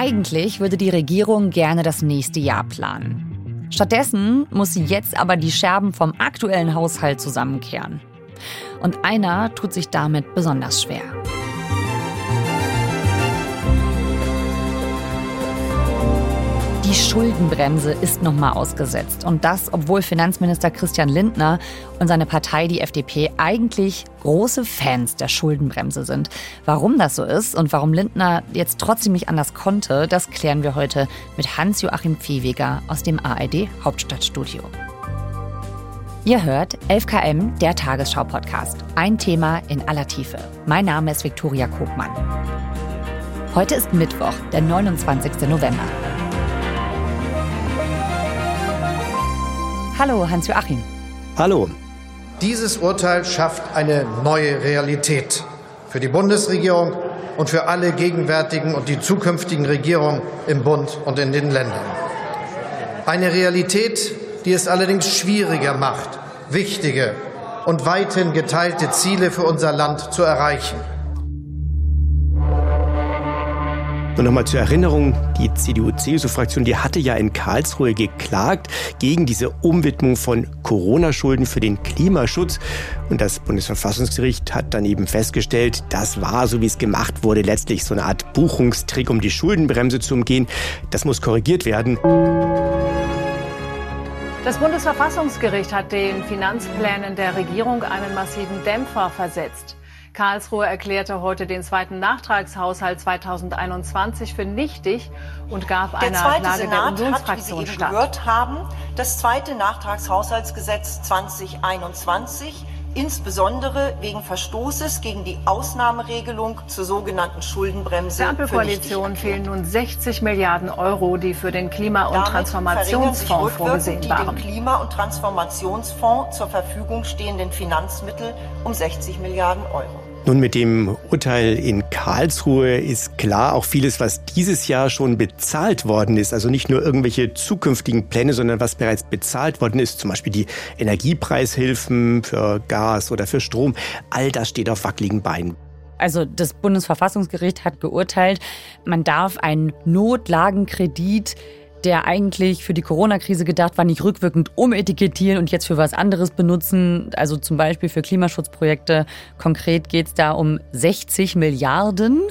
Eigentlich würde die Regierung gerne das nächste Jahr planen. Stattdessen muss sie jetzt aber die Scherben vom aktuellen Haushalt zusammenkehren. Und einer tut sich damit besonders schwer. Die Schuldenbremse ist nochmal ausgesetzt. Und das, obwohl Finanzminister Christian Lindner und seine Partei, die FDP, eigentlich große Fans der Schuldenbremse sind. Warum das so ist und warum Lindner jetzt trotzdem nicht anders konnte, das klären wir heute mit Hans-Joachim Viehweger aus dem ARD Hauptstadtstudio. Ihr hört 11KM, der Tagesschau-Podcast. Ein Thema in aller Tiefe. Mein Name ist Viktoria Kogmann. Heute ist Mittwoch, der 29. November. Hallo, Hans-Joachim. Hallo. Dieses Urteil schafft eine neue Realität für die Bundesregierung und für alle gegenwärtigen und die zukünftigen Regierungen im Bund und in den Ländern. Eine Realität, die es allerdings schwieriger macht, wichtige und weithin geteilte Ziele für unser Land zu erreichen. Und nochmal zur Erinnerung, die CDU-CSU-Fraktion, die hatte ja in Karlsruhe geklagt gegen diese Umwidmung von Corona-Schulden für den Klimaschutz. Und das Bundesverfassungsgericht hat dann eben festgestellt, das war, so wie es gemacht wurde, letztlich so eine Art Buchungstrick, um die Schuldenbremse zu umgehen. Das muss korrigiert werden. Das Bundesverfassungsgericht hat den Finanzplänen der Regierung einen massiven Dämpfer versetzt. Karlsruhe erklärte heute den zweiten Nachtragshaushalt 2021 für nichtig und gab der einer Klage Senat der Unionsfraktion hat, wie Sie eben gehört haben, das zweite Nachtragshaushaltsgesetz 2021 insbesondere wegen Verstoßes gegen die Ausnahmeregelung zur sogenannten Schuldenbremse. Der Ampelkoalition fehlen nun 60 Milliarden Euro, die für den Klima- und Damit Transformationsfonds vorgesehen waren. Die dem Klima- und Transformationsfonds zur Verfügung stehenden Finanzmittel um 60 Milliarden Euro. Nun, mit dem Urteil in Karlsruhe ist klar auch vieles, was dieses Jahr schon bezahlt worden ist. Also nicht nur irgendwelche zukünftigen Pläne, sondern was bereits bezahlt worden ist. Zum Beispiel die Energiepreishilfen für Gas oder für Strom. All das steht auf wackeligen Beinen. Also das Bundesverfassungsgericht hat geurteilt, man darf einen Notlagenkredit der eigentlich für die Corona-Krise gedacht war, nicht rückwirkend umetikettieren und jetzt für was anderes benutzen, also zum Beispiel für Klimaschutzprojekte. Konkret geht es da um 60 Milliarden,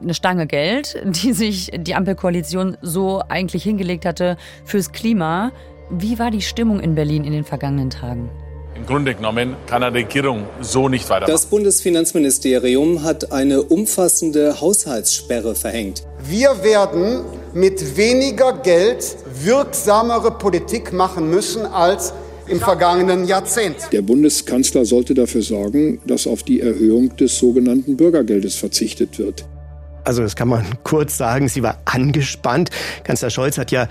eine Stange Geld, die sich die Ampelkoalition so eigentlich hingelegt hatte fürs Klima. Wie war die Stimmung in Berlin in den vergangenen Tagen? Im Grunde genommen kann eine Regierung so nicht weitermachen. Das Bundesfinanzministerium hat eine umfassende Haushaltssperre verhängt. Wir werden mit weniger Geld wirksamere Politik machen müssen als im vergangenen Jahrzehnt. Der Bundeskanzler sollte dafür sorgen, dass auf die Erhöhung des sogenannten Bürgergeldes verzichtet wird. Also das kann man kurz sagen, sie war angespannt. Kanzler Scholz hat ja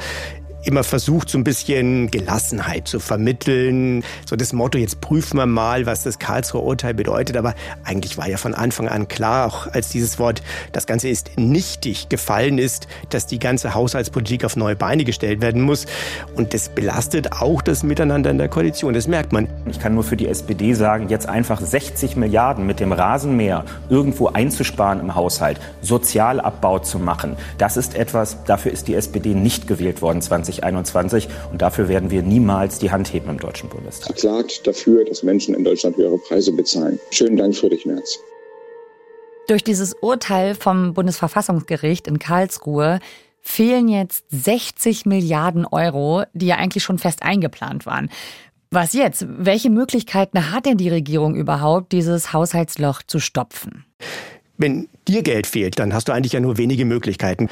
immer versucht, so ein bisschen Gelassenheit zu vermitteln. So das Motto, jetzt prüfen wir mal, was das Karlsruher Urteil bedeutet. Aber eigentlich war ja von Anfang an klar, auch als dieses Wort, das Ganze ist nichtig gefallen ist, dass die ganze Haushaltspolitik auf neue Beine gestellt werden muss. Und das belastet auch das Miteinander in der Koalition. Das merkt man. Ich kann nur für die SPD sagen, jetzt einfach 60 Milliarden mit dem Rasenmäher irgendwo einzusparen im Haushalt, Sozialabbau zu machen. Das ist etwas, dafür ist die SPD nicht gewählt worden 20 2021. Und dafür werden wir niemals die Hand heben im Deutschen Bundestag. Klagt dafür, dass Menschen in Deutschland höhere Preise bezahlen. Schönen Dank, Friedrich Merz. Durch dieses Urteil vom Bundesverfassungsgericht in Karlsruhe fehlen jetzt 60 Milliarden Euro, die ja eigentlich schon fest eingeplant waren. Was jetzt? Welche Möglichkeiten hat denn die Regierung überhaupt, dieses Haushaltsloch zu stopfen? Wenn dir Geld fehlt, dann hast du eigentlich ja nur wenige Möglichkeiten.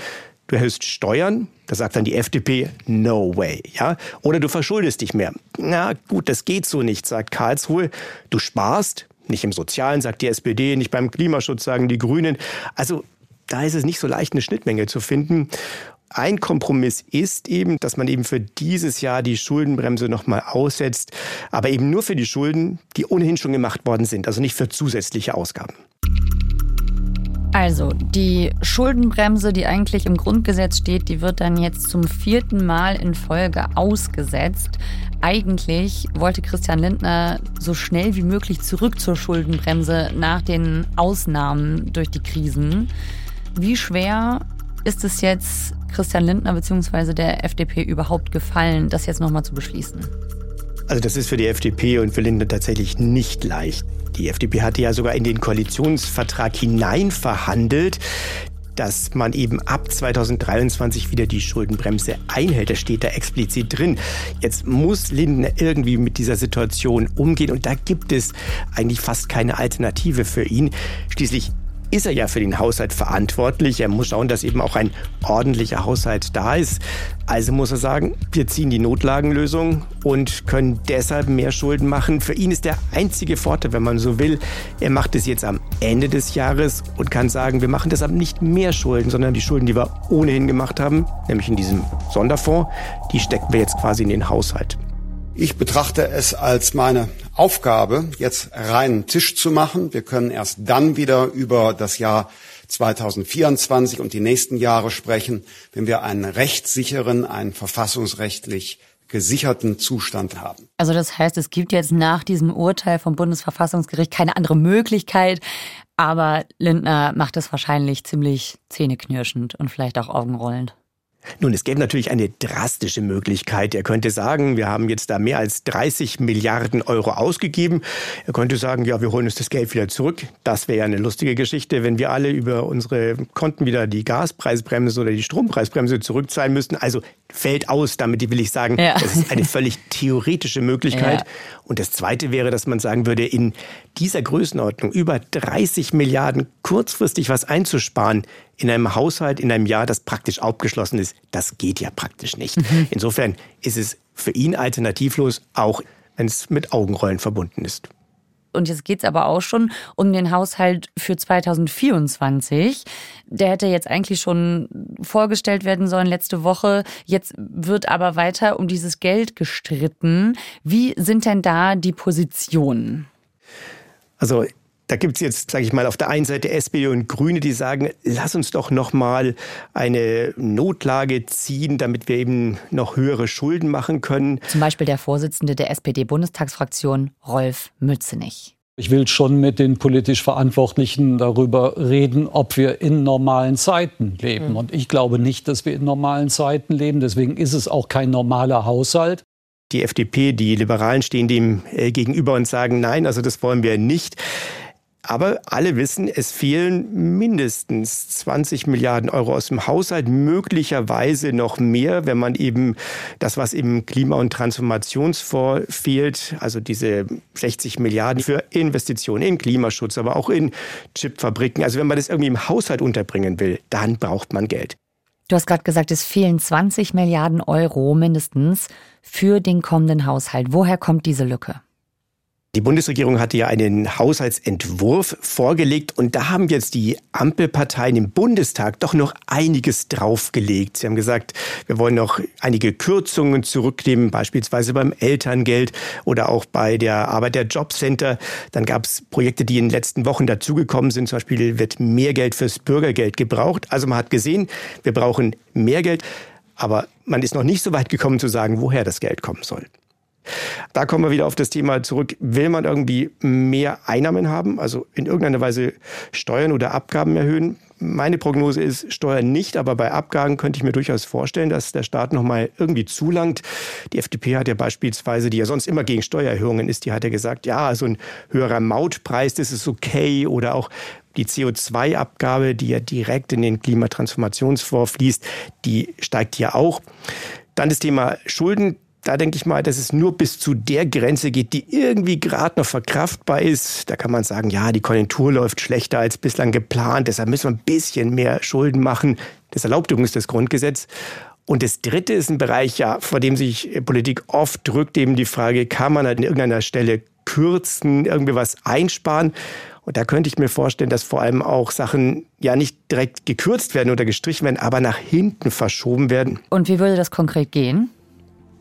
Du erhöhst Steuern, da sagt dann die FDP, no way, ja? Oder du verschuldest dich mehr. Na gut, das geht so nicht, sagt Karlsruhe. Du sparst, nicht im Sozialen, sagt die SPD, nicht beim Klimaschutz, sagen die Grünen. Also da ist es nicht so leicht, eine Schnittmenge zu finden. Ein Kompromiss ist eben, dass man eben für dieses Jahr die Schuldenbremse nochmal aussetzt, aber eben nur für die Schulden, die ohnehin schon gemacht worden sind, also nicht für zusätzliche Ausgaben. Also, die Schuldenbremse, die eigentlich im Grundgesetz steht, die wird dann jetzt zum vierten Mal in Folge ausgesetzt. Eigentlich wollte Christian Lindner so schnell wie möglich zurück zur Schuldenbremse nach den Ausnahmen durch die Krisen. Wie schwer ist es jetzt Christian Lindner bzw. der FDP überhaupt gefallen, das jetzt nochmal zu beschließen? Also das ist für die FDP und für Lindner tatsächlich nicht leicht. Die FDP hatte ja sogar in den Koalitionsvertrag hinein verhandelt, dass man eben ab 2023 wieder die Schuldenbremse einhält. Das steht da explizit drin. Jetzt muss Lindner irgendwie mit dieser Situation umgehen und da gibt es eigentlich fast keine Alternative für ihn. Schließlich ist er ja für den Haushalt verantwortlich. Er muss schauen, dass eben auch ein ordentlicher Haushalt da ist. Also muss er sagen, wir ziehen die Notlagenlösung und können deshalb mehr Schulden machen. Für ihn ist der einzige Vorteil, wenn man so will, er macht es jetzt am Ende des Jahres und kann sagen, wir machen deshalb nicht mehr Schulden, sondern die Schulden, die wir ohnehin gemacht haben, nämlich in diesem Sonderfonds, die stecken wir jetzt quasi in den Haushalt. Ich betrachte es als meine Aufgabe, jetzt reinen Tisch zu machen. Wir können erst dann wieder über das Jahr 2024 und die nächsten Jahre sprechen, wenn wir einen rechtssicheren, einen verfassungsrechtlich gesicherten Zustand haben. Also das heißt, es gibt jetzt nach diesem Urteil vom Bundesverfassungsgericht keine andere Möglichkeit, aber Lindner macht es wahrscheinlich ziemlich zähneknirschend und vielleicht auch augenrollend. Nun, es gäbe natürlich eine drastische Möglichkeit. Er könnte sagen, wir haben jetzt da mehr als 30 Milliarden Euro ausgegeben. Er könnte sagen, ja, wir holen uns das Geld wieder zurück. Das wäre ja eine lustige Geschichte, wenn wir alle über unsere Konten wieder die Gaspreisbremse oder die Strompreisbremse zurückzahlen müssten. Also fällt aus, damit will ich sagen, ja. das ist eine völlig theoretische Möglichkeit. Ja. Und das Zweite wäre, dass man sagen würde, in dieser Größenordnung über 30 Milliarden kurzfristig was einzusparen, in einem Haushalt, in einem Jahr, das praktisch abgeschlossen ist, das geht ja praktisch nicht. Mhm. Insofern ist es für ihn alternativlos, auch wenn es mit Augenrollen verbunden ist. Und jetzt geht es aber auch schon um den Haushalt für 2024. Der hätte jetzt eigentlich schon vorgestellt werden sollen letzte Woche. Jetzt wird aber weiter um dieses Geld gestritten. Wie sind denn da die Positionen? Also da gibt es jetzt, sage ich mal, auf der einen Seite SPD und Grüne, die sagen, lass uns doch noch mal eine Notlage ziehen, damit wir eben noch höhere Schulden machen können. Zum Beispiel der Vorsitzende der SPD-Bundestagsfraktion, Rolf Mützenich. Ich will schon mit den politisch Verantwortlichen darüber reden, ob wir in normalen Zeiten leben. Mhm. Und ich glaube nicht, dass wir in normalen Zeiten leben. Deswegen ist es auch kein normaler Haushalt. Die FDP, die Liberalen stehen dem äh, gegenüber und sagen, nein, also das wollen wir nicht. Aber alle wissen, es fehlen mindestens 20 Milliarden Euro aus dem Haushalt, möglicherweise noch mehr, wenn man eben das, was im Klima- und Transformationsfonds fehlt, also diese 60 Milliarden für Investitionen in Klimaschutz, aber auch in Chipfabriken. Also wenn man das irgendwie im Haushalt unterbringen will, dann braucht man Geld. Du hast gerade gesagt, es fehlen 20 Milliarden Euro mindestens für den kommenden Haushalt. Woher kommt diese Lücke? Die Bundesregierung hatte ja einen Haushaltsentwurf vorgelegt und da haben jetzt die Ampelparteien im Bundestag doch noch einiges draufgelegt. Sie haben gesagt, wir wollen noch einige Kürzungen zurücknehmen, beispielsweise beim Elterngeld oder auch bei der Arbeit der Jobcenter. Dann gab es Projekte, die in den letzten Wochen dazugekommen sind. Zum Beispiel wird mehr Geld fürs Bürgergeld gebraucht. Also man hat gesehen, wir brauchen mehr Geld. Aber man ist noch nicht so weit gekommen zu sagen, woher das Geld kommen soll. Da kommen wir wieder auf das Thema zurück. Will man irgendwie mehr Einnahmen haben, also in irgendeiner Weise Steuern oder Abgaben erhöhen? Meine Prognose ist Steuern nicht, aber bei Abgaben könnte ich mir durchaus vorstellen, dass der Staat noch mal irgendwie zulangt. Die FDP hat ja beispielsweise, die ja sonst immer gegen Steuererhöhungen ist, die hat ja gesagt, ja, so ein höherer Mautpreis, das ist okay oder auch die CO2-Abgabe, die ja direkt in den Klimatransformationsfonds fließt, die steigt ja auch. Dann das Thema Schulden da denke ich mal, dass es nur bis zu der Grenze geht, die irgendwie gerade noch verkraftbar ist. Da kann man sagen, ja, die Konjunktur läuft schlechter als bislang geplant, deshalb müssen wir ein bisschen mehr Schulden machen. Das erlaubt übrigens das Grundgesetz. Und das Dritte ist ein Bereich, ja, vor dem sich Politik oft drückt, eben die Frage, kann man an irgendeiner Stelle kürzen, irgendwie was einsparen? Und da könnte ich mir vorstellen, dass vor allem auch Sachen ja nicht direkt gekürzt werden oder gestrichen werden, aber nach hinten verschoben werden. Und wie würde das konkret gehen?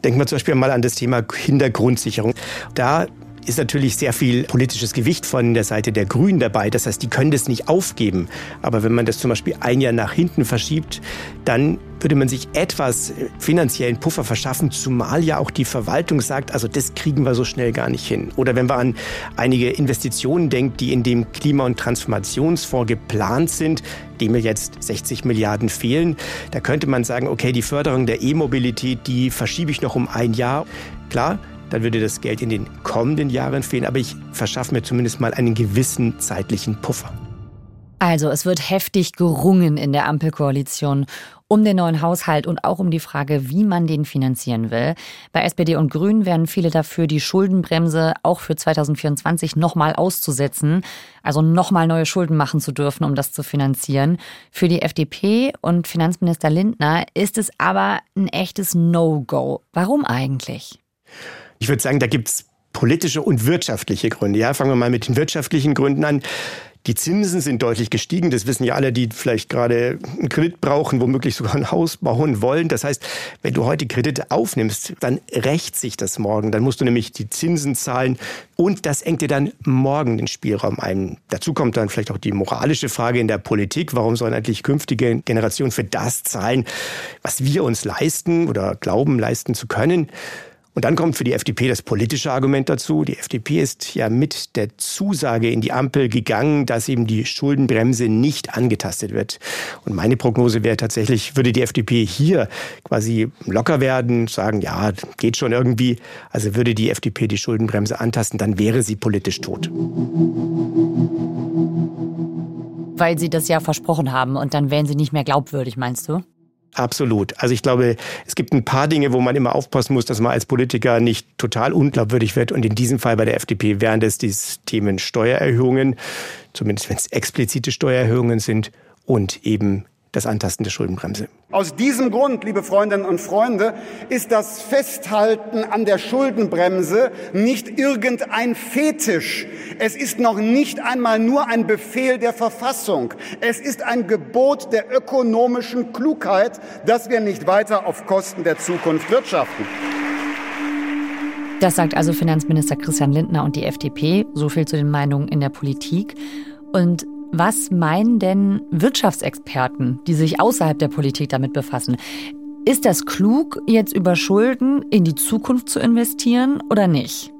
Denken wir zum Beispiel mal an das Thema Kindergrundsicherung. Da ist natürlich sehr viel politisches Gewicht von der Seite der Grünen dabei. Das heißt, die können das nicht aufgeben. Aber wenn man das zum Beispiel ein Jahr nach hinten verschiebt, dann würde man sich etwas finanziellen Puffer verschaffen, zumal ja auch die Verwaltung sagt, also das kriegen wir so schnell gar nicht hin. Oder wenn man an einige Investitionen denkt, die in dem Klima- und Transformationsfonds geplant sind, dem jetzt 60 Milliarden fehlen, da könnte man sagen, okay, die Förderung der E-Mobilität, die verschiebe ich noch um ein Jahr. Klar, dann würde das Geld in den kommenden Jahren fehlen, aber ich verschaffe mir zumindest mal einen gewissen zeitlichen Puffer. Also es wird heftig gerungen in der Ampelkoalition um den neuen Haushalt und auch um die Frage, wie man den finanzieren will. Bei SPD und Grünen wären viele dafür, die Schuldenbremse auch für 2024 nochmal auszusetzen, also nochmal neue Schulden machen zu dürfen, um das zu finanzieren. Für die FDP und Finanzminister Lindner ist es aber ein echtes No-Go. Warum eigentlich? Ich würde sagen, da gibt es politische und wirtschaftliche Gründe. Ja, fangen wir mal mit den wirtschaftlichen Gründen an. Die Zinsen sind deutlich gestiegen. Das wissen ja alle, die vielleicht gerade einen Kredit brauchen, womöglich sogar ein Haus bauen wollen. Das heißt, wenn du heute Kredite aufnimmst, dann rächt sich das morgen. Dann musst du nämlich die Zinsen zahlen und das engt dir dann morgen den Spielraum ein. Dazu kommt dann vielleicht auch die moralische Frage in der Politik. Warum sollen eigentlich künftige Generationen für das zahlen, was wir uns leisten oder glauben leisten zu können? Und dann kommt für die FDP das politische Argument dazu. Die FDP ist ja mit der Zusage in die Ampel gegangen, dass eben die Schuldenbremse nicht angetastet wird. Und meine Prognose wäre tatsächlich, würde die FDP hier quasi locker werden, sagen, ja, geht schon irgendwie. Also würde die FDP die Schuldenbremse antasten, dann wäre sie politisch tot. Weil sie das ja versprochen haben und dann wären sie nicht mehr glaubwürdig, meinst du? Absolut. Also ich glaube, es gibt ein paar Dinge, wo man immer aufpassen muss, dass man als Politiker nicht total unglaubwürdig wird. Und in diesem Fall bei der FDP wären das die Themen Steuererhöhungen, zumindest wenn es explizite Steuererhöhungen sind und eben das Antasten der Schuldenbremse. Aus diesem Grund, liebe Freundinnen und Freunde, ist das Festhalten an der Schuldenbremse nicht irgendein Fetisch. Es ist noch nicht einmal nur ein Befehl der Verfassung. Es ist ein Gebot der ökonomischen Klugheit, dass wir nicht weiter auf Kosten der Zukunft wirtschaften. Das sagt also Finanzminister Christian Lindner und die FDP. So viel zu den Meinungen in der Politik. Und was meinen denn Wirtschaftsexperten, die sich außerhalb der Politik damit befassen? Ist das klug, jetzt über Schulden in die Zukunft zu investieren oder nicht?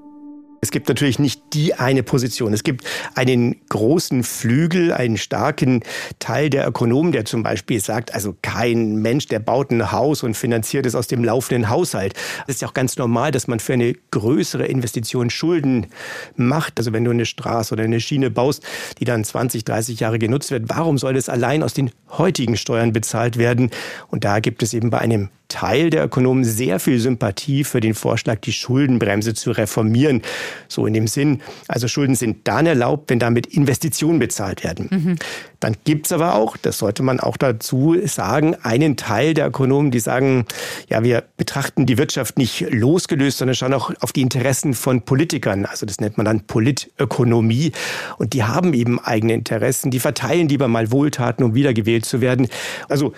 Es gibt natürlich nicht die eine Position. Es gibt einen großen Flügel, einen starken Teil der Ökonomen, der zum Beispiel sagt, also kein Mensch, der baut ein Haus und finanziert es aus dem laufenden Haushalt. Es ist ja auch ganz normal, dass man für eine größere Investition Schulden macht. Also wenn du eine Straße oder eine Schiene baust, die dann 20, 30 Jahre genutzt wird, warum soll das allein aus den heutigen Steuern bezahlt werden? Und da gibt es eben bei einem Teil der Ökonomen sehr viel Sympathie für den Vorschlag, die Schuldenbremse zu reformieren. So in dem Sinn, also Schulden sind dann erlaubt, wenn damit Investitionen bezahlt werden. Mhm. Dann gibt es aber auch, das sollte man auch dazu sagen, einen Teil der Ökonomen, die sagen, ja, wir betrachten die Wirtschaft nicht losgelöst, sondern schauen auch auf die Interessen von Politikern. Also das nennt man dann Politökonomie. Und die haben eben eigene Interessen, die verteilen lieber mal Wohltaten, um wiedergewählt zu werden. Also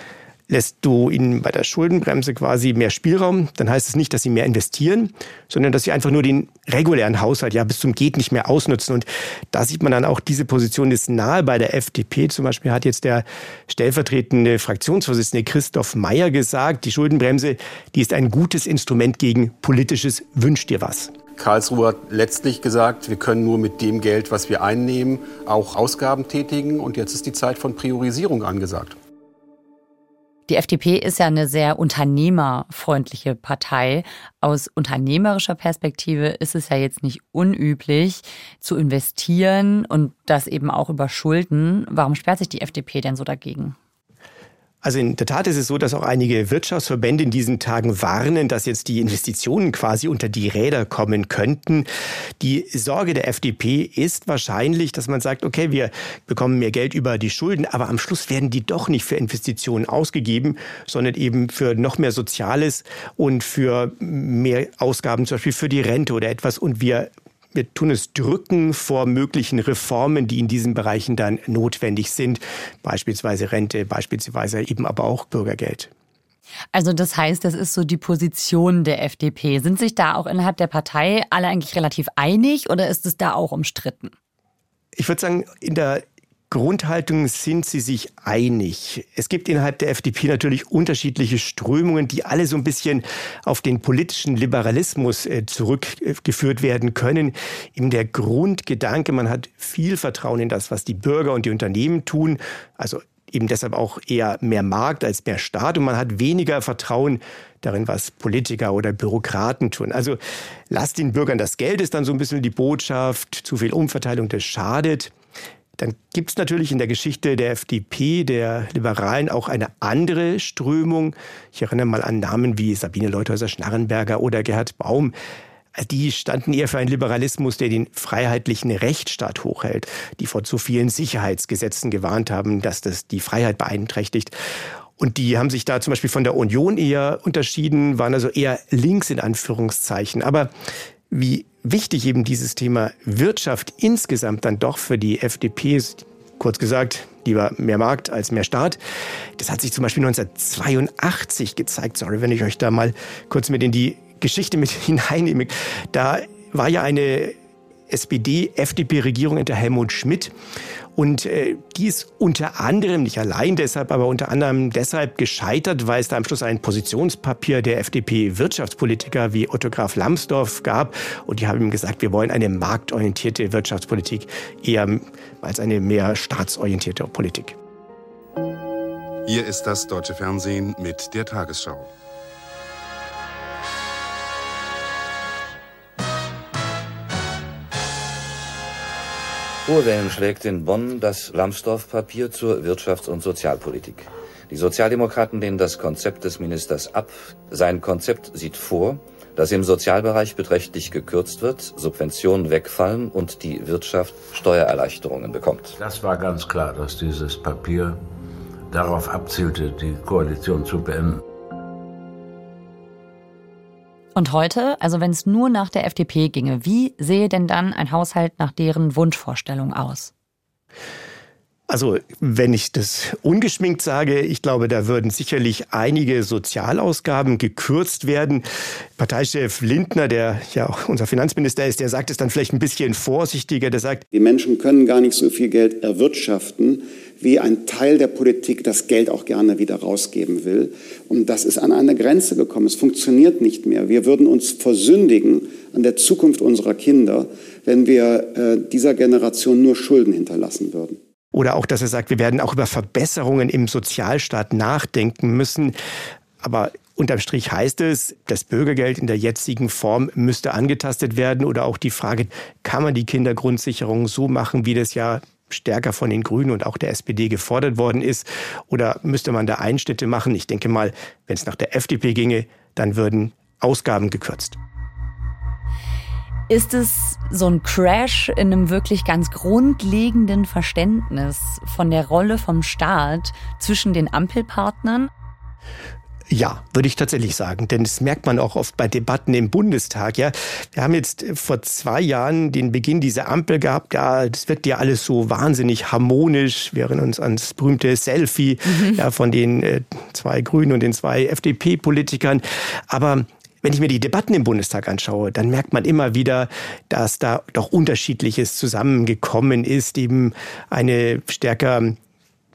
lässt du ihnen bei der Schuldenbremse quasi mehr Spielraum, dann heißt es nicht, dass sie mehr investieren, sondern dass sie einfach nur den regulären Haushalt ja bis zum geht nicht mehr ausnutzen. Und da sieht man dann auch, diese Position ist nahe bei der FDP. Zum Beispiel hat jetzt der stellvertretende Fraktionsvorsitzende Christoph Meyer gesagt, die Schuldenbremse, die ist ein gutes Instrument gegen politisches Wünsch dir was. Karlsruhe hat letztlich gesagt, wir können nur mit dem Geld, was wir einnehmen, auch Ausgaben tätigen. Und jetzt ist die Zeit von Priorisierung angesagt. Die FDP ist ja eine sehr unternehmerfreundliche Partei. Aus unternehmerischer Perspektive ist es ja jetzt nicht unüblich zu investieren und das eben auch über Schulden. Warum sperrt sich die FDP denn so dagegen? Also in der Tat ist es so, dass auch einige Wirtschaftsverbände in diesen Tagen warnen, dass jetzt die Investitionen quasi unter die Räder kommen könnten. Die Sorge der FDP ist wahrscheinlich, dass man sagt, okay, wir bekommen mehr Geld über die Schulden, aber am Schluss werden die doch nicht für Investitionen ausgegeben, sondern eben für noch mehr Soziales und für mehr Ausgaben, zum Beispiel für die Rente oder etwas. Und wir wir tun es drücken vor möglichen Reformen, die in diesen Bereichen dann notwendig sind, beispielsweise Rente, beispielsweise eben aber auch Bürgergeld. Also das heißt, das ist so die Position der FDP. Sind sich da auch innerhalb der Partei alle eigentlich relativ einig oder ist es da auch umstritten? Ich würde sagen, in der Grundhaltung sind sie sich einig. Es gibt innerhalb der FDP natürlich unterschiedliche Strömungen, die alle so ein bisschen auf den politischen Liberalismus äh, zurückgeführt werden können. Eben der Grundgedanke, man hat viel Vertrauen in das, was die Bürger und die Unternehmen tun. Also eben deshalb auch eher mehr Markt als mehr Staat und man hat weniger Vertrauen darin, was Politiker oder Bürokraten tun. Also lasst den Bürgern das Geld ist dann so ein bisschen die Botschaft, zu viel Umverteilung, das schadet. Dann gibt es natürlich in der Geschichte der FDP, der Liberalen, auch eine andere Strömung. Ich erinnere mal an Namen wie Sabine Leuthäuser-Schnarrenberger oder Gerhard Baum. Die standen eher für einen Liberalismus, der den freiheitlichen Rechtsstaat hochhält, die vor zu vielen Sicherheitsgesetzen gewarnt haben, dass das die Freiheit beeinträchtigt. Und die haben sich da zum Beispiel von der Union eher unterschieden, waren also eher links in Anführungszeichen. Aber wie wichtig eben dieses Thema Wirtschaft insgesamt dann doch für die FDP ist, kurz gesagt, lieber mehr Markt als mehr Staat. Das hat sich zum Beispiel 1982 gezeigt. Sorry, wenn ich euch da mal kurz mit in die Geschichte mit hineinnehme. Da war ja eine SPD-FDP-Regierung unter Helmut Schmidt. Und äh, die ist unter anderem, nicht allein deshalb, aber unter anderem deshalb gescheitert, weil es da am Schluss ein Positionspapier der FDP-Wirtschaftspolitiker wie Otto Graf Lambsdorff gab. Und die haben ihm gesagt, wir wollen eine marktorientierte Wirtschaftspolitik eher als eine mehr staatsorientierte Politik. Hier ist das deutsche Fernsehen mit der Tagesschau. Hohe schlägt in Bonn das Lambsdorff-Papier zur Wirtschafts- und Sozialpolitik. Die Sozialdemokraten lehnen das Konzept des Ministers ab. Sein Konzept sieht vor, dass im Sozialbereich beträchtlich gekürzt wird, Subventionen wegfallen und die Wirtschaft Steuererleichterungen bekommt. Das war ganz klar, dass dieses Papier darauf abzielte, die Koalition zu beenden. Und heute, also wenn es nur nach der FDP ginge, wie sehe denn dann ein Haushalt nach deren Wunschvorstellung aus? Also, wenn ich das ungeschminkt sage, ich glaube, da würden sicherlich einige Sozialausgaben gekürzt werden. Parteichef Lindner, der ja auch unser Finanzminister ist, der sagt es dann vielleicht ein bisschen vorsichtiger. Der sagt, die Menschen können gar nicht so viel Geld erwirtschaften, wie ein Teil der Politik das Geld auch gerne wieder rausgeben will. Und das ist an eine Grenze gekommen. Es funktioniert nicht mehr. Wir würden uns versündigen an der Zukunft unserer Kinder, wenn wir äh, dieser Generation nur Schulden hinterlassen würden. Oder auch, dass er sagt, wir werden auch über Verbesserungen im Sozialstaat nachdenken müssen. Aber Unterm Strich heißt es, das Bürgergeld in der jetzigen Form müsste angetastet werden oder auch die Frage, kann man die Kindergrundsicherung so machen, wie das ja stärker von den Grünen und auch der SPD gefordert worden ist? Oder müsste man da Einschnitte machen? Ich denke mal, wenn es nach der FDP ginge, dann würden Ausgaben gekürzt. Ist es so ein Crash in einem wirklich ganz grundlegenden Verständnis von der Rolle vom Staat zwischen den Ampelpartnern? Ja, würde ich tatsächlich sagen, denn das merkt man auch oft bei Debatten im Bundestag. Ja, wir haben jetzt vor zwei Jahren den Beginn dieser Ampel gehabt. Ja, das wird ja alles so wahnsinnig harmonisch. Wir erinnern uns ans berühmte Selfie mhm. ja, von den äh, zwei Grünen und den zwei FDP-Politikern. Aber wenn ich mir die Debatten im Bundestag anschaue, dann merkt man immer wieder, dass da doch unterschiedliches zusammengekommen ist, eben eine stärker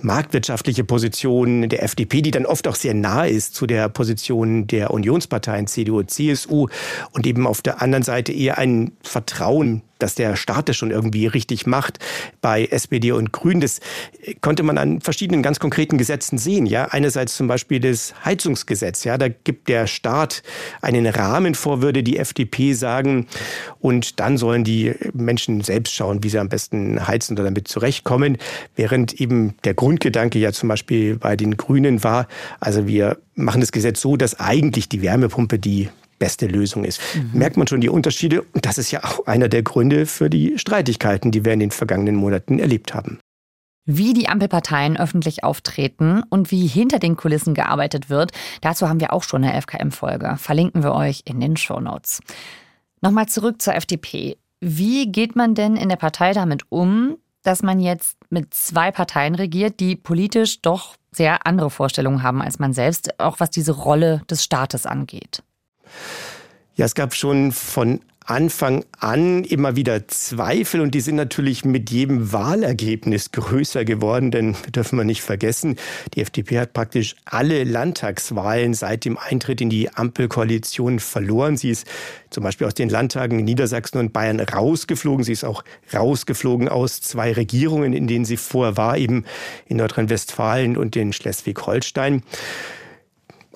marktwirtschaftliche Position der FDP, die dann oft auch sehr nah ist zu der Position der Unionsparteien CDU, CSU und eben auf der anderen Seite eher ein Vertrauen dass der Staat das schon irgendwie richtig macht bei SPD und Grünen. Das konnte man an verschiedenen ganz konkreten Gesetzen sehen. Ja, einerseits zum Beispiel das Heizungsgesetz. Ja, da gibt der Staat einen Rahmen vor, würde die FDP sagen. Und dann sollen die Menschen selbst schauen, wie sie am besten heizen oder damit zurechtkommen. Während eben der Grundgedanke ja zum Beispiel bei den Grünen war, also wir machen das Gesetz so, dass eigentlich die Wärmepumpe die beste Lösung ist. Mhm. Merkt man schon die Unterschiede und das ist ja auch einer der Gründe für die Streitigkeiten, die wir in den vergangenen Monaten erlebt haben. Wie die Ampelparteien öffentlich auftreten und wie hinter den Kulissen gearbeitet wird, dazu haben wir auch schon eine FKM-Folge. Verlinken wir euch in den Show Notes. Nochmal zurück zur FDP. Wie geht man denn in der Partei damit um, dass man jetzt mit zwei Parteien regiert, die politisch doch sehr andere Vorstellungen haben als man selbst, auch was diese Rolle des Staates angeht. Ja, es gab schon von Anfang an immer wieder Zweifel und die sind natürlich mit jedem Wahlergebnis größer geworden, denn dürfen wir nicht vergessen, die FDP hat praktisch alle Landtagswahlen seit dem Eintritt in die Ampelkoalition verloren. Sie ist zum Beispiel aus den Landtagen in Niedersachsen und Bayern rausgeflogen. Sie ist auch rausgeflogen aus zwei Regierungen, in denen sie vorher war, eben in Nordrhein-Westfalen und in Schleswig-Holstein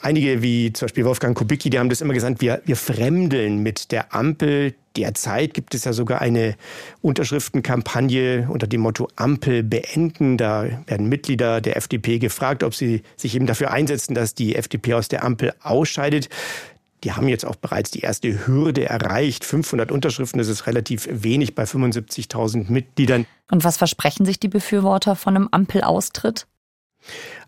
einige wie zum Beispiel Wolfgang Kubicki, die haben das immer gesagt, wir, wir fremdeln mit der Ampel. Derzeit gibt es ja sogar eine Unterschriftenkampagne unter dem Motto Ampel beenden. Da werden Mitglieder der FDP gefragt, ob sie sich eben dafür einsetzen, dass die FDP aus der Ampel ausscheidet. Die haben jetzt auch bereits die erste Hürde erreicht. 500 Unterschriften, das ist relativ wenig bei 75.000 Mitgliedern. Und was versprechen sich die Befürworter von einem Ampelaustritt?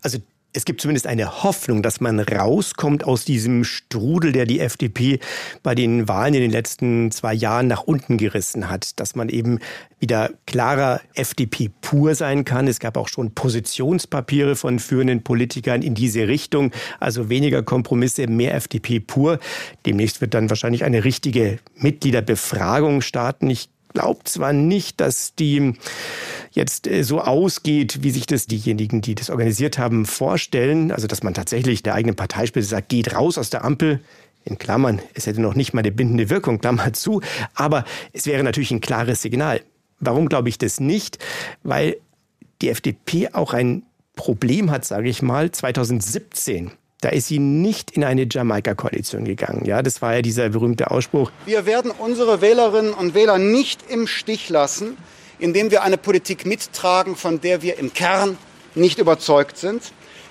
Also es gibt zumindest eine Hoffnung, dass man rauskommt aus diesem Strudel, der die FDP bei den Wahlen in den letzten zwei Jahren nach unten gerissen hat. Dass man eben wieder klarer FDP pur sein kann. Es gab auch schon Positionspapiere von führenden Politikern in diese Richtung. Also weniger Kompromisse, mehr FDP pur. Demnächst wird dann wahrscheinlich eine richtige Mitgliederbefragung starten. Ich glaube zwar nicht, dass die jetzt äh, so ausgeht, wie sich das diejenigen, die das organisiert haben, vorstellen. Also dass man tatsächlich der eigenen Parteispitze sagt, geht raus aus der Ampel. In Klammern, es hätte noch nicht mal eine bindende Wirkung, Klammer zu. Aber es wäre natürlich ein klares Signal. Warum glaube ich das nicht? Weil die FDP auch ein Problem hat, sage ich mal, 2017 da ist sie nicht in eine Jamaika-Koalition gegangen. Ja, das war ja dieser berühmte Ausspruch. Wir werden unsere Wählerinnen und Wähler nicht im Stich lassen, indem wir eine Politik mittragen, von der wir im Kern nicht überzeugt sind.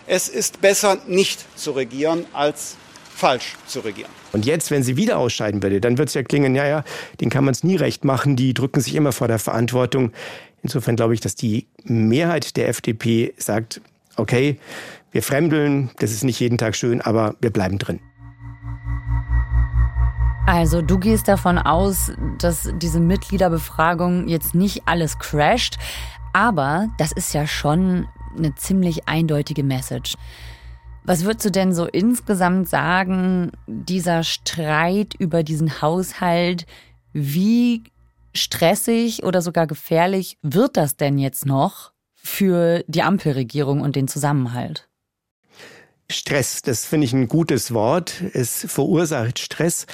Es ist besser, nicht zu regieren, als falsch zu regieren. Und jetzt, wenn sie wieder ausscheiden würde, dann wird es ja klingen, ja, ja, den kann man es nie recht machen, die drücken sich immer vor der Verantwortung. Insofern glaube ich, dass die Mehrheit der FDP sagt, okay, wir fremdeln, das ist nicht jeden Tag schön, aber wir bleiben drin. Also du gehst davon aus, dass diese Mitgliederbefragung jetzt nicht alles crasht, aber das ist ja schon eine ziemlich eindeutige Message. Was würdest du denn so insgesamt sagen, dieser Streit über diesen Haushalt, wie stressig oder sogar gefährlich wird das denn jetzt noch für die Ampelregierung und den Zusammenhalt? Stress, das finde ich ein gutes Wort. Es verursacht Stress.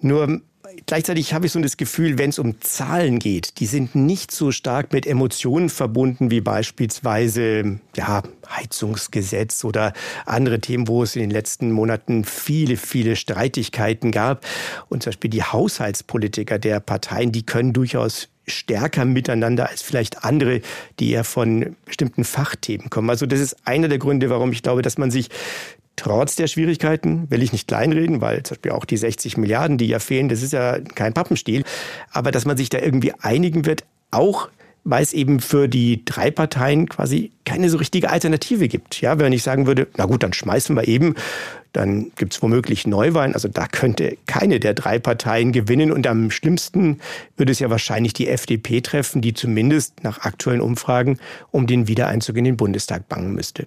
Nur gleichzeitig habe ich so das Gefühl, wenn es um Zahlen geht, die sind nicht so stark mit Emotionen verbunden wie beispielsweise ja, Heizungsgesetz oder andere Themen, wo es in den letzten Monaten viele, viele Streitigkeiten gab. Und zum Beispiel die Haushaltspolitiker der Parteien, die können durchaus stärker miteinander als vielleicht andere, die eher von bestimmten Fachthemen kommen. Also das ist einer der Gründe, warum ich glaube, dass man sich trotz der Schwierigkeiten, will ich nicht kleinreden, weil zum Beispiel auch die 60 Milliarden, die ja fehlen, das ist ja kein Pappenstiel, aber dass man sich da irgendwie einigen wird, auch weil es eben für die drei Parteien quasi keine so richtige Alternative gibt. Ja, wenn ich sagen würde, na gut, dann schmeißen wir eben, dann gibt es womöglich Neuwahlen. Also da könnte keine der drei Parteien gewinnen. Und am schlimmsten würde es ja wahrscheinlich die FDP treffen, die zumindest nach aktuellen Umfragen um den Wiedereinzug in den Bundestag bangen müsste.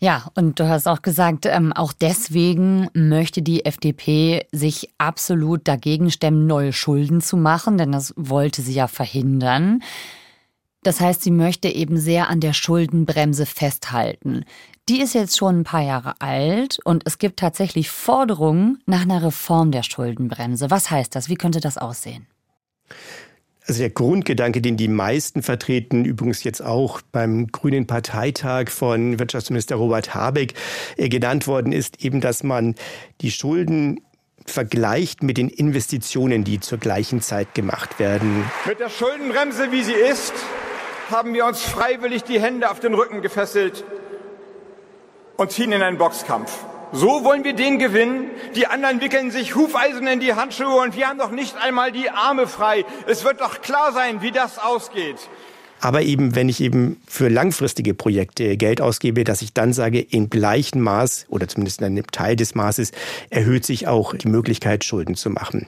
Ja, und du hast auch gesagt, ähm, auch deswegen möchte die FDP sich absolut dagegen stemmen, neue Schulden zu machen, denn das wollte sie ja verhindern. Das heißt, sie möchte eben sehr an der Schuldenbremse festhalten. Die ist jetzt schon ein paar Jahre alt und es gibt tatsächlich Forderungen nach einer Reform der Schuldenbremse. Was heißt das? Wie könnte das aussehen? Also der Grundgedanke, den die meisten vertreten, übrigens jetzt auch beim Grünen Parteitag von Wirtschaftsminister Robert Habeck äh, genannt worden ist, eben, dass man die Schulden vergleicht mit den Investitionen, die zur gleichen Zeit gemacht werden. Mit der Schuldenbremse, wie sie ist, haben wir uns freiwillig die Hände auf den Rücken gefesselt und ziehen in einen Boxkampf. So wollen wir den gewinnen. Die anderen wickeln sich Hufeisen in die Handschuhe und wir haben doch nicht einmal die Arme frei. Es wird doch klar sein, wie das ausgeht. Aber eben, wenn ich eben für langfristige Projekte Geld ausgebe, dass ich dann sage, in gleichem Maß oder zumindest in einem Teil des Maßes erhöht sich auch die Möglichkeit, Schulden zu machen.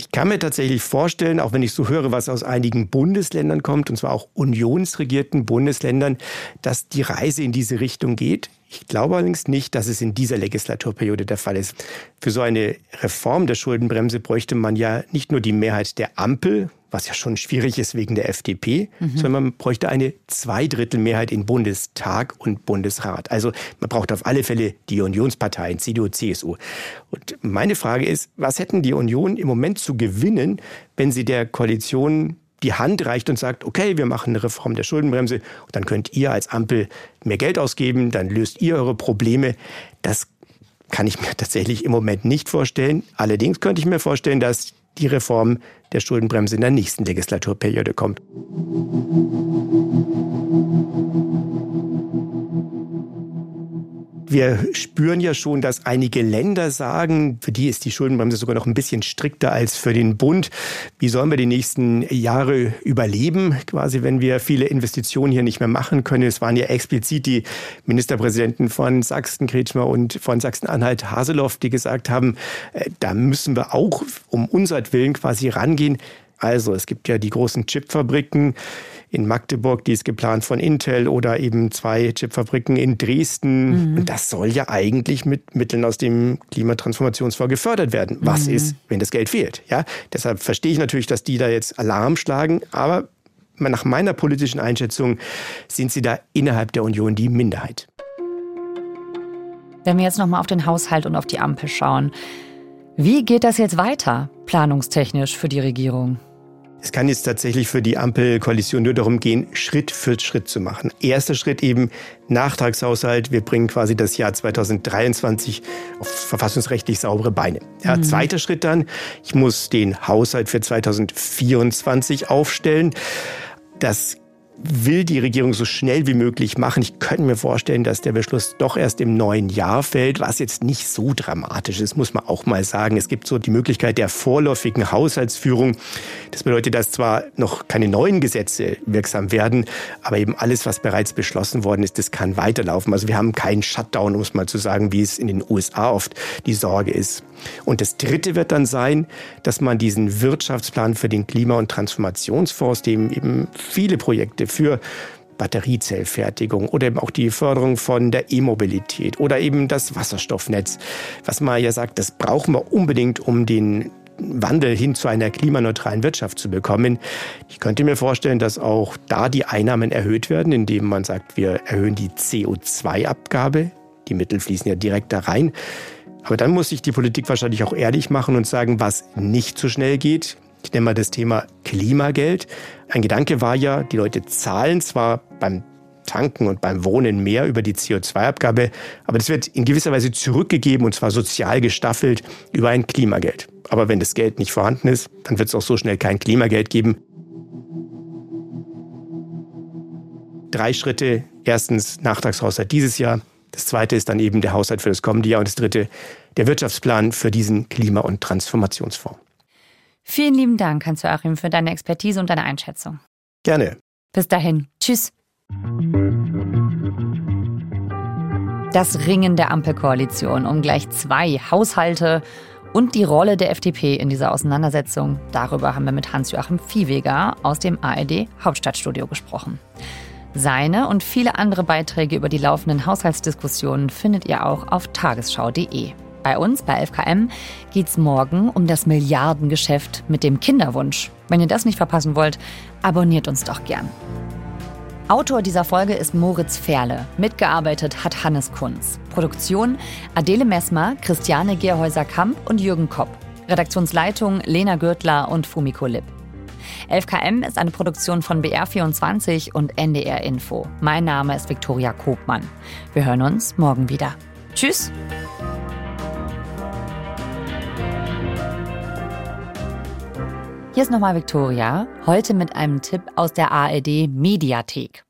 Ich kann mir tatsächlich vorstellen, auch wenn ich so höre, was aus einigen Bundesländern kommt, und zwar auch unionsregierten Bundesländern, dass die Reise in diese Richtung geht. Ich glaube allerdings nicht, dass es in dieser Legislaturperiode der Fall ist. Für so eine Reform der Schuldenbremse bräuchte man ja nicht nur die Mehrheit der Ampel, was ja schon schwierig ist wegen der FDP, mhm. sondern man bräuchte eine Zweidrittelmehrheit in Bundestag und Bundesrat. Also man braucht auf alle Fälle die Unionsparteien, CDU, CSU. Und meine Frage ist, was hätten die Union im Moment zu gewinnen, wenn sie der Koalition die Hand reicht und sagt, okay, wir machen eine Reform der Schuldenbremse und dann könnt ihr als Ampel mehr Geld ausgeben, dann löst ihr eure Probleme. Das kann ich mir tatsächlich im Moment nicht vorstellen. Allerdings könnte ich mir vorstellen, dass die Reform der Schuldenbremse in der nächsten Legislaturperiode kommt. Wir spüren ja schon, dass einige Länder sagen, für die ist die Schuldenbremse sogar noch ein bisschen strikter als für den Bund. Wie sollen wir die nächsten Jahre überleben, quasi, wenn wir viele Investitionen hier nicht mehr machen können? Es waren ja explizit die Ministerpräsidenten von Sachsen, Kretschmer und von Sachsen-Anhalt, Haseloff, die gesagt haben, äh, da müssen wir auch um unser Willen quasi rangehen. Also es gibt ja die großen Chipfabriken in Magdeburg, die ist geplant von Intel oder eben zwei Chipfabriken in Dresden. Mhm. Und das soll ja eigentlich mit Mitteln aus dem Klimatransformationsfonds gefördert werden. Was mhm. ist, wenn das Geld fehlt? Ja, deshalb verstehe ich natürlich, dass die da jetzt Alarm schlagen, aber nach meiner politischen Einschätzung sind sie da innerhalb der Union die Minderheit. Wenn wir jetzt nochmal auf den Haushalt und auf die Ampel schauen, wie geht das jetzt weiter, planungstechnisch für die Regierung? Es kann jetzt tatsächlich für die Ampelkoalition nur darum gehen, Schritt für Schritt zu machen. Erster Schritt eben Nachtragshaushalt. Wir bringen quasi das Jahr 2023 auf verfassungsrechtlich saubere Beine. Ja, mhm. Zweiter Schritt dann, ich muss den Haushalt für 2024 aufstellen. Das will die Regierung so schnell wie möglich machen. Ich könnte mir vorstellen, dass der Beschluss doch erst im neuen Jahr fällt, was jetzt nicht so dramatisch ist, muss man auch mal sagen. Es gibt so die Möglichkeit der vorläufigen Haushaltsführung. Das bedeutet, dass zwar noch keine neuen Gesetze wirksam werden, aber eben alles, was bereits beschlossen worden ist, das kann weiterlaufen. Also wir haben keinen Shutdown, um es mal zu sagen, wie es in den USA oft die Sorge ist. Und das Dritte wird dann sein, dass man diesen Wirtschaftsplan für den Klima- und Transformationsfonds, dem eben viele Projekte für Batteriezellfertigung oder eben auch die Förderung von der E-Mobilität oder eben das Wasserstoffnetz, was man ja sagt, das brauchen wir unbedingt, um den Wandel hin zu einer klimaneutralen Wirtschaft zu bekommen. Ich könnte mir vorstellen, dass auch da die Einnahmen erhöht werden, indem man sagt, wir erhöhen die CO2-Abgabe. Die Mittel fließen ja direkt da rein. Aber dann muss sich die Politik wahrscheinlich auch ehrlich machen und sagen, was nicht so schnell geht. Ich nenne mal das Thema Klimageld. Ein Gedanke war ja, die Leute zahlen zwar beim Tanken und beim Wohnen mehr über die CO2-Abgabe, aber das wird in gewisser Weise zurückgegeben und zwar sozial gestaffelt über ein Klimageld. Aber wenn das Geld nicht vorhanden ist, dann wird es auch so schnell kein Klimageld geben. Drei Schritte. Erstens Nachtragshaushalt dieses Jahr, das zweite ist dann eben der Haushalt für das kommende Jahr und das dritte der Wirtschaftsplan für diesen Klima- und Transformationsfonds. Vielen lieben Dank, Hans-Joachim, für deine Expertise und deine Einschätzung. Gerne. Bis dahin. Tschüss. Das Ringen der Ampelkoalition um gleich zwei Haushalte und die Rolle der FDP in dieser Auseinandersetzung. Darüber haben wir mit Hans-Joachim Viehweger aus dem ARD Hauptstadtstudio gesprochen. Seine und viele andere Beiträge über die laufenden Haushaltsdiskussionen findet ihr auch auf tagesschau.de. Bei uns, bei FKM, geht es morgen um das Milliardengeschäft mit dem Kinderwunsch. Wenn ihr das nicht verpassen wollt, abonniert uns doch gern. Autor dieser Folge ist Moritz Ferle. Mitgearbeitet hat Hannes Kunz. Produktion Adele Messmer, Christiane Gerhäuser-Kamp und Jürgen Kopp. Redaktionsleitung Lena Gürtler und Fumiko Lipp. 11KM ist eine Produktion von BR24 und NDR Info. Mein Name ist Viktoria Kobmann. Wir hören uns morgen wieder. Tschüss! Hier ist nochmal Viktoria, heute mit einem Tipp aus der ARD Mediathek.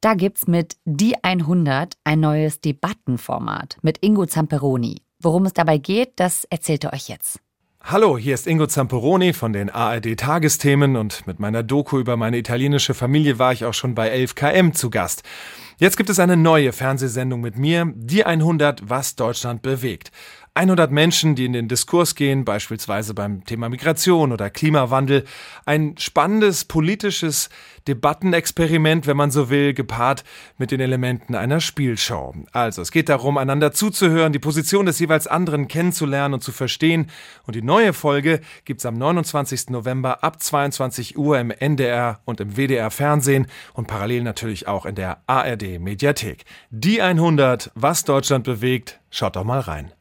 Da gibt's mit Die 100 ein neues Debattenformat mit Ingo Zamperoni. Worum es dabei geht, das erzählt er euch jetzt. Hallo, hier ist Ingo Zamperoni von den ARD Tagesthemen und mit meiner Doku über meine italienische Familie war ich auch schon bei 11KM zu Gast. Jetzt gibt es eine neue Fernsehsendung mit mir, Die 100, was Deutschland bewegt. 100 Menschen, die in den Diskurs gehen, beispielsweise beim Thema Migration oder Klimawandel. Ein spannendes politisches Debattenexperiment, wenn man so will, gepaart mit den Elementen einer Spielshow. Also, es geht darum, einander zuzuhören, die Position des jeweils anderen kennenzulernen und zu verstehen. Und die neue Folge gibt's am 29. November ab 22 Uhr im NDR und im WDR Fernsehen und parallel natürlich auch in der ARD Mediathek. Die 100, was Deutschland bewegt, schaut doch mal rein.